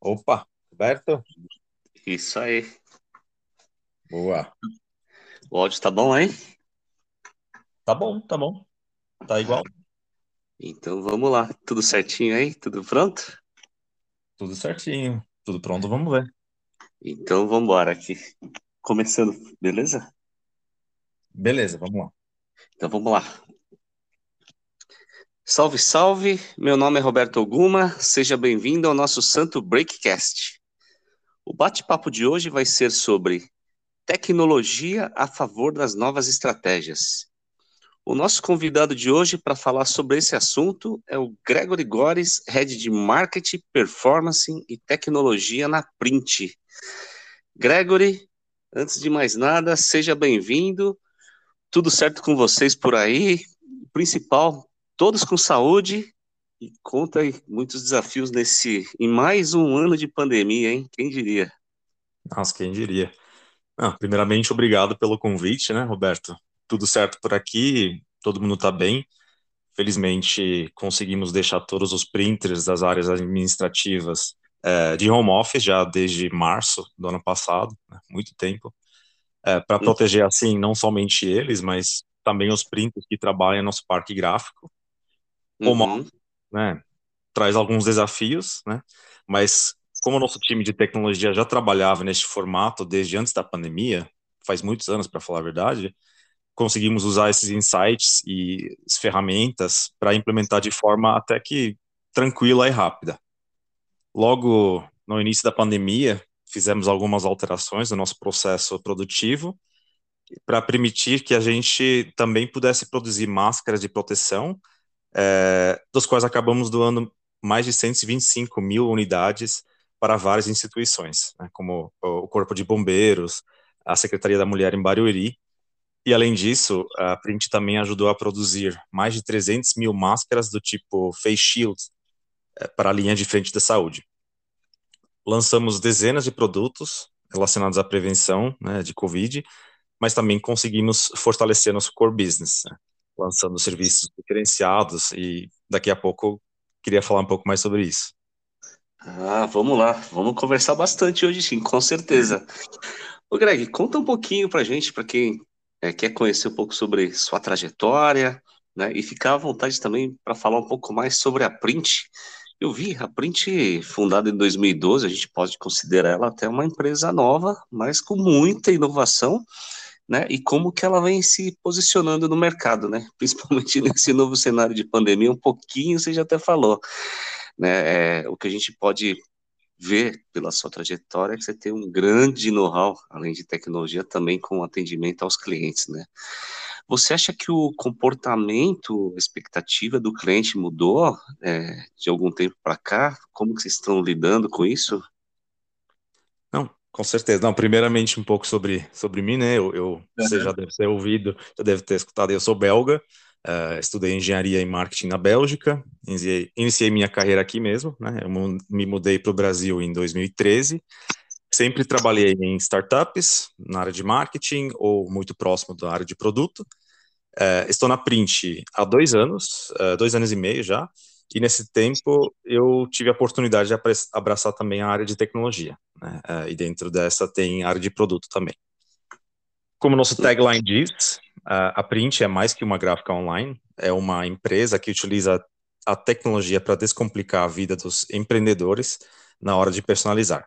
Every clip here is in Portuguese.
Opa, Roberto? Isso aí. Boa. O áudio tá bom, hein? Tá bom, tá bom. Tá igual. Então vamos lá. Tudo certinho aí? Tudo pronto? Tudo certinho. Tudo pronto, vamos ver. Então vamos embora aqui. Começando, beleza? Beleza, vamos lá. Então vamos lá. Salve, salve! Meu nome é Roberto Oguma, seja bem-vindo ao nosso Santo Breakcast. O bate-papo de hoje vai ser sobre tecnologia a favor das novas estratégias. O nosso convidado de hoje para falar sobre esse assunto é o Gregory Gores, Head de Marketing, Performance e Tecnologia na Print. Gregory, antes de mais nada, seja bem-vindo. Tudo certo com vocês por aí? Principal, todos com saúde e conta muitos desafios nesse em mais um ano de pandemia, hein? Quem diria? Nossa, quem diria. Ah, primeiramente, obrigado pelo convite, né, Roberto? Tudo certo por aqui, todo mundo está bem. Felizmente, conseguimos deixar todos os printers das áreas administrativas é, de home office já desde março do ano passado, né, muito tempo, é, para proteger, assim, não somente eles, mas também os printers que trabalham no nosso parque gráfico como uhum. né, traz alguns desafios, né? Mas como o nosso time de tecnologia já trabalhava neste formato desde antes da pandemia, faz muitos anos para falar a verdade, conseguimos usar esses insights e ferramentas para implementar de forma até que tranquila e rápida. Logo no início da pandemia, fizemos algumas alterações no nosso processo produtivo para permitir que a gente também pudesse produzir máscaras de proteção é, dos quais acabamos doando mais de 125 mil unidades para várias instituições, né, como o Corpo de Bombeiros, a Secretaria da Mulher em Barueri, e além disso, a Print também ajudou a produzir mais de 300 mil máscaras do tipo Face Shield é, para a linha de frente da saúde. Lançamos dezenas de produtos relacionados à prevenção né, de Covid, mas também conseguimos fortalecer nosso core business, né, lançando serviços diferenciados e daqui a pouco queria falar um pouco mais sobre isso. Ah, vamos lá, vamos conversar bastante hoje sim, com certeza. Ô Greg, conta um pouquinho pra gente, para quem é, quer conhecer um pouco sobre sua trajetória, né, e ficar à vontade também para falar um pouco mais sobre a Print. Eu vi, a Print, fundada em 2012, a gente pode considerar ela até uma empresa nova, mas com muita inovação, né? E como que ela vem se posicionando no mercado, né? Principalmente nesse novo cenário de pandemia, um pouquinho você já até falou, né? É, o que a gente pode ver pela sua trajetória é que você tem um grande know-how, além de tecnologia, também com atendimento aos clientes, né? Você acha que o comportamento, expectativa do cliente mudou é, de algum tempo para cá? Como que vocês estão lidando com isso? Com certeza. Não, primeiramente um pouco sobre, sobre mim, né? Eu, eu uhum. Você já deve ter ouvido, já deve ter escutado. Eu sou belga, uh, estudei engenharia e marketing na Bélgica, iniciei, iniciei minha carreira aqui mesmo, né? Eu me mudei para o Brasil em 2013. Sempre trabalhei em startups, na área de marketing ou muito próximo da área de produto. Uh, estou na Print há dois anos, uh, dois anos e meio já, e nesse tempo eu tive a oportunidade de abraçar também a área de tecnologia. Né? É, e dentro dessa tem área de produto também. Como nosso tagline diz, a Print é mais que uma gráfica online, é uma empresa que utiliza a tecnologia para descomplicar a vida dos empreendedores na hora de personalizar.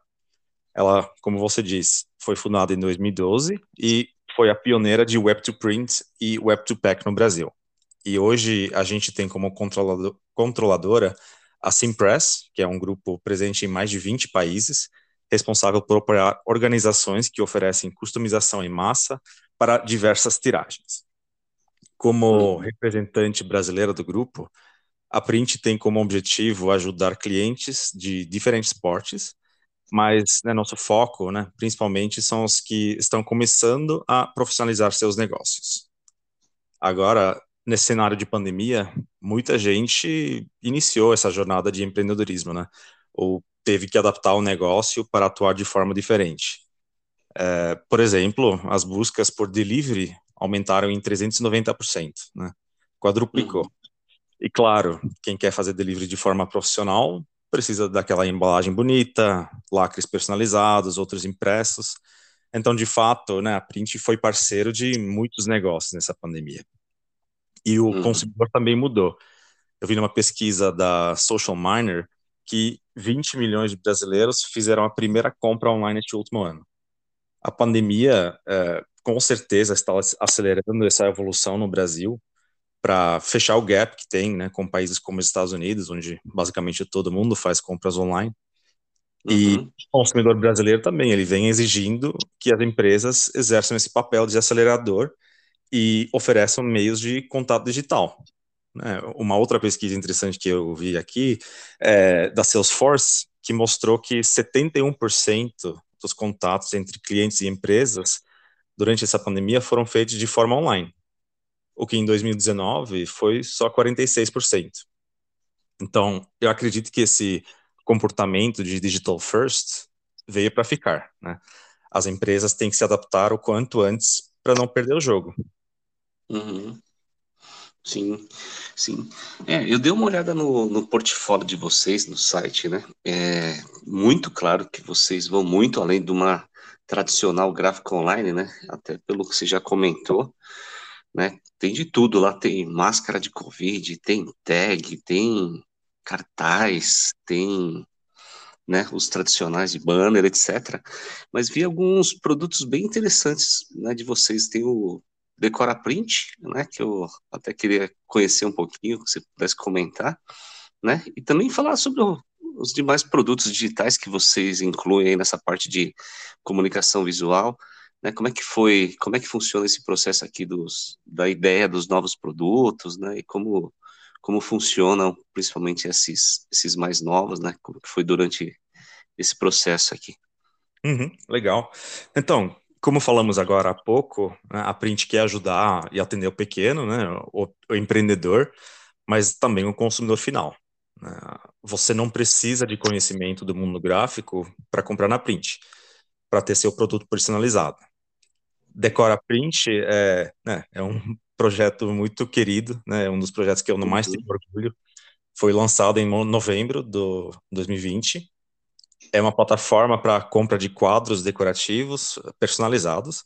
Ela, como você diz, foi fundada em 2012 e foi a pioneira de Web2Print e Web2Pack no Brasil. E hoje a gente tem como controlador, controladora a Simpress, que é um grupo presente em mais de 20 países, responsável por operar organizações que oferecem customização em massa para diversas tiragens. Como representante brasileira do grupo, a Print tem como objetivo ajudar clientes de diferentes portes, mas né, nosso foco, né, principalmente, são os que estão começando a profissionalizar seus negócios. Agora, nesse cenário de pandemia, muita gente iniciou essa jornada de empreendedorismo, né? Ou teve que adaptar o negócio para atuar de forma diferente. É, por exemplo, as buscas por delivery aumentaram em 390%, né? Quadruplicou. Uhum. E claro, quem quer fazer delivery de forma profissional precisa daquela embalagem bonita, lacres personalizados, outros impressos. Então, de fato, né, a Print foi parceiro de muitos negócios nessa pandemia. E o uhum. consumidor também mudou. Eu vi numa pesquisa da Social Miner que 20 milhões de brasileiros fizeram a primeira compra online este último ano. A pandemia, é, com certeza, está acelerando essa evolução no Brasil para fechar o gap que tem né, com países como os Estados Unidos, onde basicamente todo mundo faz compras online. E uhum. o consumidor brasileiro também, ele vem exigindo que as empresas exerçam esse papel de acelerador e ofereçam meios de contato digital. Né? Uma outra pesquisa interessante que eu vi aqui é da Salesforce, que mostrou que 71% dos contatos entre clientes e empresas durante essa pandemia foram feitos de forma online, o que em 2019 foi só 46%. Então, eu acredito que esse comportamento de digital first veio para ficar, né? As empresas têm que se adaptar o quanto antes para não perder o jogo. Uhum. Sim, sim. É, eu dei uma olhada no, no portfólio de vocês no site, né? É muito claro que vocês vão muito além de uma tradicional gráfica online, né? Até pelo que você já comentou, né? Tem de tudo lá, tem máscara de Covid, tem tag, tem cartaz, tem né, os tradicionais de banner, etc. Mas vi alguns produtos bem interessantes né, de vocês. Tem o Decora Print, né, que eu até queria conhecer um pouquinho, você pudesse comentar, né, e também falar sobre o, os demais produtos digitais que vocês incluem aí nessa parte de comunicação visual, né, como é que foi, como é que funciona esse processo aqui dos, da ideia dos novos produtos, né, e como como funcionam, principalmente esses, esses mais novos, né? Como que foi durante esse processo aqui. Uhum, legal. Então, como falamos agora há pouco, né, a Print quer ajudar e atender o pequeno, né, o, o empreendedor, mas também o consumidor final. Né? Você não precisa de conhecimento do mundo gráfico para comprar na Print, para ter seu produto personalizado. Decora Print é, né, é um projeto muito querido, né? Um dos projetos que eu mais tenho uhum. orgulho. Foi lançado em novembro do 2020. É uma plataforma para compra de quadros decorativos personalizados,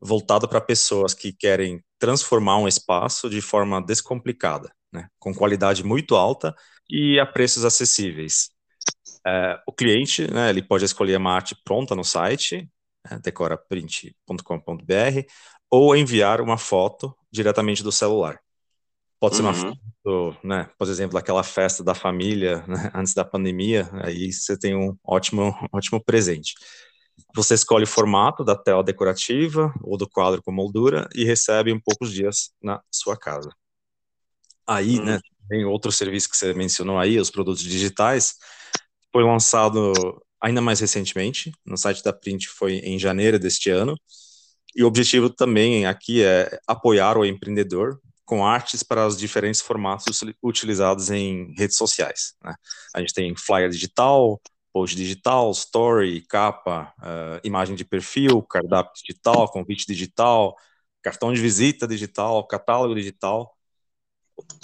voltado para pessoas que querem transformar um espaço de forma descomplicada, né? Com qualidade muito alta e a preços acessíveis. É, o cliente, né, ele pode escolher uma arte pronta no site, né, decoraprint.com.br, ou enviar uma foto diretamente do celular. Pode ser uma uhum. foto, né, por exemplo, daquela festa da família né, antes da pandemia, aí você tem um ótimo, ótimo presente. Você escolhe o formato da tela decorativa ou do quadro com moldura e recebe em poucos dias na sua casa. Aí, uhum. né, tem outro serviço que você mencionou aí, os produtos digitais, foi lançado ainda mais recentemente, no site da Print foi em janeiro deste ano, e o objetivo também aqui é apoiar o empreendedor com artes para os diferentes formatos utilizados em redes sociais. Né? A gente tem flyer digital, post digital, story, capa, uh, imagem de perfil, cardápio digital, convite digital, cartão de visita digital, catálogo digital.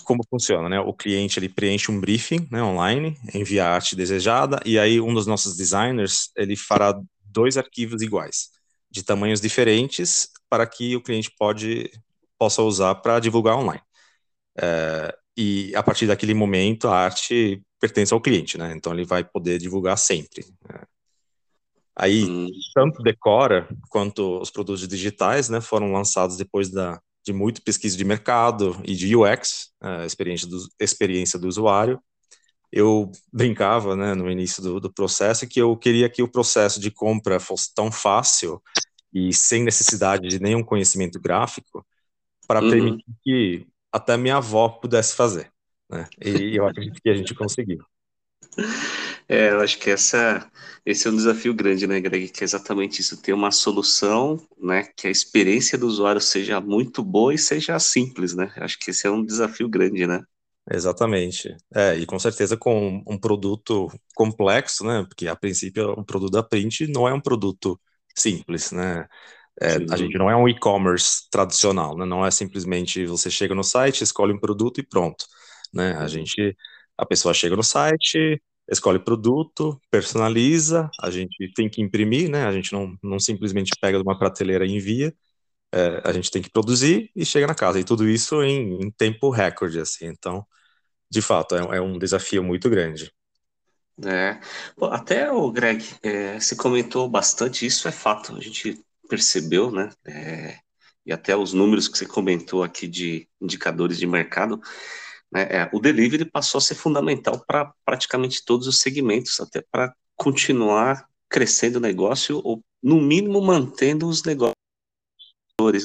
Como funciona, né? O cliente ele preenche um briefing né, online, envia a arte desejada e aí um dos nossos designers ele fará dois arquivos iguais de tamanhos diferentes para que o cliente pode, possa usar para divulgar online. É, e a partir daquele momento a arte pertence ao cliente, né? Então ele vai poder divulgar sempre. Né? Aí hum. tanto Decora quanto os produtos digitais, né, foram lançados depois da de muito pesquisa de mercado e de UX, é, experiência do, experiência do usuário, eu brincava, né, no início do, do, processo, que eu queria que o processo de compra fosse tão fácil e sem necessidade de nenhum conhecimento gráfico para uhum. permitir que até minha avó pudesse fazer, né? E eu acredito que a gente conseguiu. É, eu acho que essa, esse é um desafio grande, né, Greg? Que é exatamente isso, ter uma solução, né, que a experiência do usuário seja muito boa e seja simples, né? Acho que esse é um desafio grande, né? Exatamente. É, e com certeza com um produto complexo, né? Porque a princípio o produto da Print não é um produto simples, né? É, a gente não é um e-commerce tradicional, né? Não é simplesmente você chega no site, escolhe um produto e pronto, né? A gente, a pessoa chega no site, escolhe produto, personaliza, a gente tem que imprimir, né? A gente não, não simplesmente pega de uma prateleira e envia, é, a gente tem que produzir e chega na casa, e tudo isso em, em tempo recorde, assim, então, de fato, é, é um desafio muito grande. É, até o Greg, é, você comentou bastante, isso é fato, a gente percebeu, né, é, e até os números que você comentou aqui de indicadores de mercado, né, é, o delivery passou a ser fundamental para praticamente todos os segmentos, até para continuar crescendo o negócio, ou no mínimo mantendo os negócios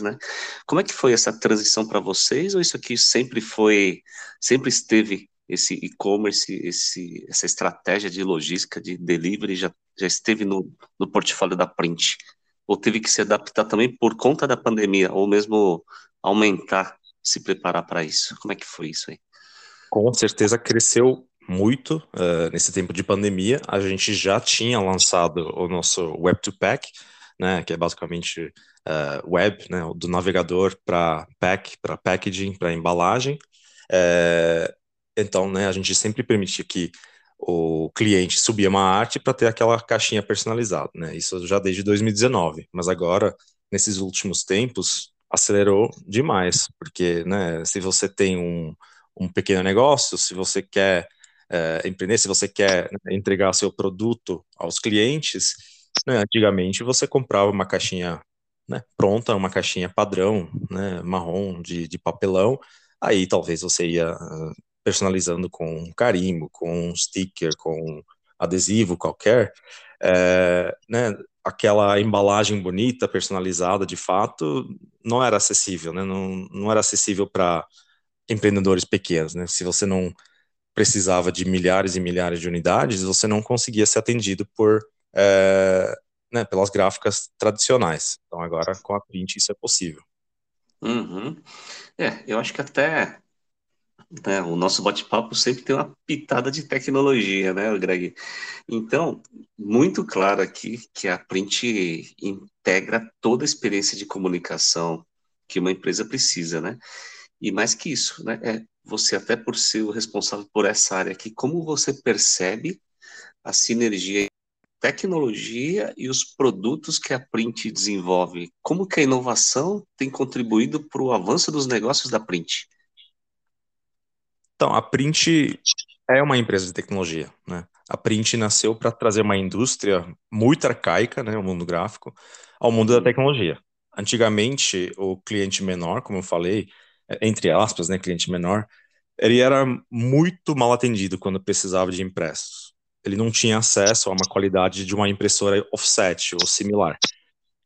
né? Como é que foi essa transição para vocês ou isso aqui sempre foi, sempre esteve esse e-commerce, essa estratégia de logística, de delivery já, já esteve no, no portfólio da Print? Ou teve que se adaptar também por conta da pandemia, ou mesmo aumentar, se preparar para isso? Como é que foi isso aí? Com certeza cresceu muito uh, nesse tempo de pandemia. A gente já tinha lançado o nosso Web to Pack, né, que é basicamente uh, web, né, do navegador para pack, para packaging, para embalagem. É, então, né, a gente sempre permitia que o cliente subia uma arte para ter aquela caixinha personalizada, né? Isso já desde 2019, mas agora nesses últimos tempos acelerou demais, porque, né, se você tem um, um pequeno negócio, se você quer é, empreender, se você quer né, entregar seu produto aos clientes, né, antigamente você comprava uma caixinha né, pronta, uma caixinha padrão, né, marrom de, de papelão, aí talvez você ia personalizando com carimbo, com sticker, com adesivo qualquer, é, né, aquela embalagem bonita, personalizada, de fato, não era acessível, né, não, não era acessível para empreendedores pequenos, né, se você não precisava de milhares e milhares de unidades, você não conseguia ser atendido por é, né, pelas gráficas tradicionais. Então agora com a print isso é possível. Uhum. É, eu acho que até né, o nosso bate-papo sempre tem uma pitada de tecnologia, né, Greg? Então, muito claro aqui que a print integra toda a experiência de comunicação que uma empresa precisa, né? E mais que isso, né, é você até por ser o responsável por essa área aqui, como você percebe a sinergia tecnologia e os produtos que a Print desenvolve. Como que a inovação tem contribuído para o avanço dos negócios da Print? Então, a Print é uma empresa de tecnologia, né? A Print nasceu para trazer uma indústria muito arcaica, né, o mundo gráfico, ao mundo da uhum. tecnologia. Antigamente, o cliente menor, como eu falei, entre aspas, né, cliente menor, ele era muito mal atendido quando precisava de impressos ele não tinha acesso a uma qualidade de uma impressora offset ou similar.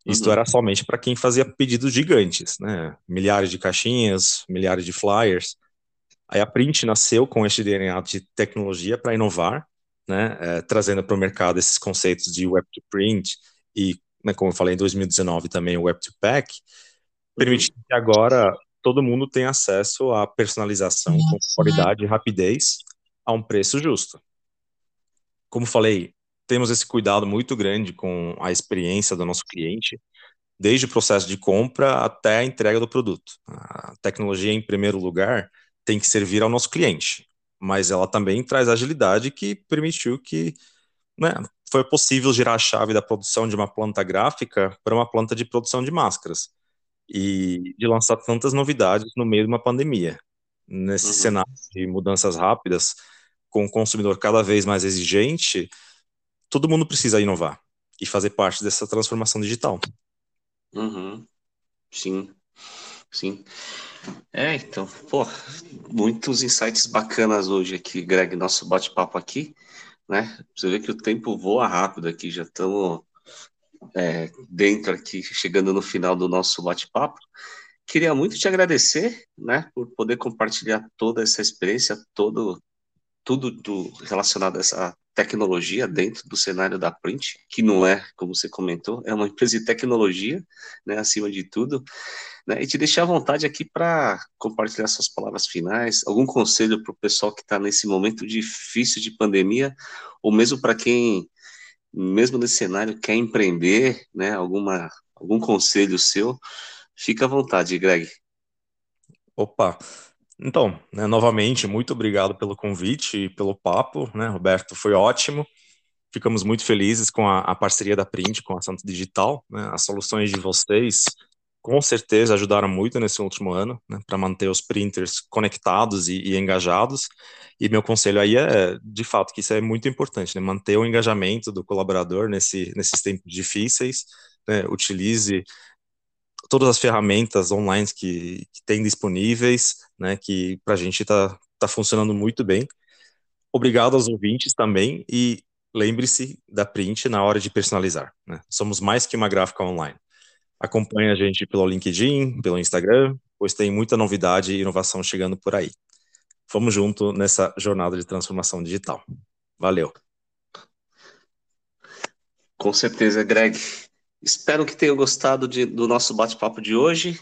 Isto uhum. era somente para quem fazia pedidos gigantes, né? Milhares de caixinhas, milhares de flyers. Aí a Print nasceu com este DNA de tecnologia para inovar, né? É, trazendo para o mercado esses conceitos de web to print e, né, como eu falei, em 2019 também o web to pack, permitindo que agora todo mundo tenha acesso à personalização com qualidade e rapidez a um preço justo como falei, temos esse cuidado muito grande com a experiência do nosso cliente, desde o processo de compra até a entrega do produto. A tecnologia, em primeiro lugar, tem que servir ao nosso cliente, mas ela também traz agilidade que permitiu que né, foi possível girar a chave da produção de uma planta gráfica para uma planta de produção de máscaras e de lançar tantas novidades no meio de uma pandemia. Nesse uhum. cenário de mudanças rápidas, com o consumidor cada vez mais exigente, todo mundo precisa inovar e fazer parte dessa transformação digital. Uhum. Sim, sim. É, então, pô, muitos insights bacanas hoje aqui, Greg, nosso bate-papo aqui, né? Você vê que o tempo voa rápido aqui, já estamos é, dentro aqui, chegando no final do nosso bate-papo. Queria muito te agradecer, né, por poder compartilhar toda essa experiência, todo tudo do, relacionado a essa tecnologia dentro do cenário da Print, que não é, como você comentou, é uma empresa de tecnologia, né, acima de tudo, né, e te deixar à vontade aqui para compartilhar suas palavras finais, algum conselho para o pessoal que está nesse momento difícil de pandemia, ou mesmo para quem, mesmo nesse cenário, quer empreender, né, alguma, algum conselho seu, fica à vontade, Greg. Opa, Então, né, novamente, muito obrigado pelo convite e pelo papo, né, Roberto? Foi ótimo. Ficamos muito felizes com a, a parceria da Print com a Santo Digital. Né, as soluções de vocês, com certeza, ajudaram muito nesse último ano né, para manter os printers conectados e, e, engajados. E meu conselho aí é, de fato, que isso é muito importante, né, manter o engajamento do colaborador nesse, nesses tempos difíceis. Né, utilize todas as ferramentas online que, que tem disponíveis, né, que para a gente está tá funcionando muito bem. Obrigado aos ouvintes também e lembre-se da print na hora de personalizar. Né? Somos mais que uma gráfica online. Acompanhe a gente pelo LinkedIn, pelo Instagram, pois tem muita novidade e inovação chegando por aí. Vamos junto nessa jornada de transformação digital. Valeu. Com certeza, Greg. Espero que tenham gostado de, do nosso bate-papo de hoje.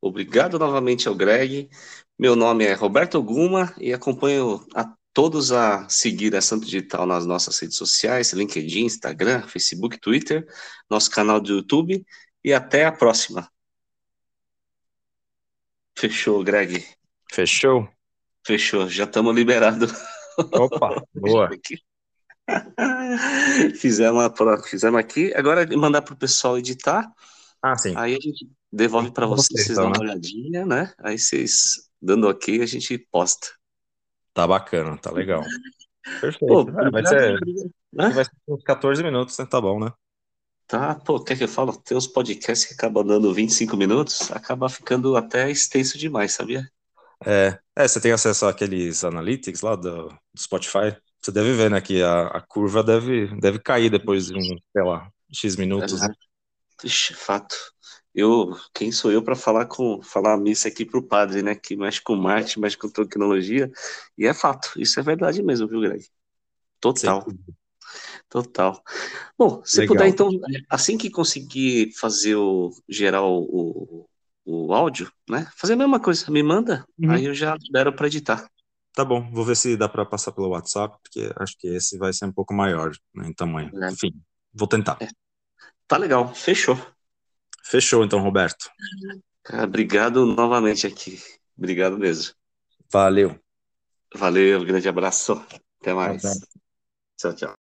Obrigado novamente ao Greg. Meu nome é Roberto Guma e acompanho a todos a seguir a Santo Digital nas nossas redes sociais, LinkedIn, Instagram, Facebook, Twitter, nosso canal do YouTube e até a próxima. Fechou, Greg. Fechou? Fechou, já estamos liberados. Opa, boa. fizemos, fizemos aqui. Agora mandar para o pessoal editar. Ah, sim. Aí a gente devolve para vocês, vocês então, dão uma né? olhadinha, né? Aí vocês, dando ok, a gente posta. Tá bacana, tá legal. Perfeito. Pô, é, vai, ser, né? vai ser uns 14 minutos, né? Tá bom, né? Tá, pô, quer que eu falo? Tem uns podcasts que acabam dando 25 minutos, acaba ficando até extenso demais, sabia? É, é você tem acesso àqueles analytics lá do, do Spotify? Você deve ver, né, que a, a curva deve, deve cair depois de um, sei lá, X minutos. Né? Ixi, fato. Eu, quem sou eu para falar com falar a missa aqui pro padre, né? Que mexe com marketing, mexe com tecnologia. E é fato, isso é verdade mesmo, viu, Greg? Total. Sim. Total. Bom, se Legal. puder, então, assim que conseguir fazer o gerar o, o, o áudio, né? Fazer a mesma coisa, me manda, uhum. aí eu já libero para editar. Tá bom, vou ver se dá para passar pelo WhatsApp, porque acho que esse vai ser um pouco maior né, em tamanho. É. Enfim, vou tentar. É. Tá legal, fechou. Fechou então, Roberto. Ah, obrigado novamente aqui. Obrigado mesmo. Valeu. Valeu, grande abraço. Até mais. Tchau, tchau.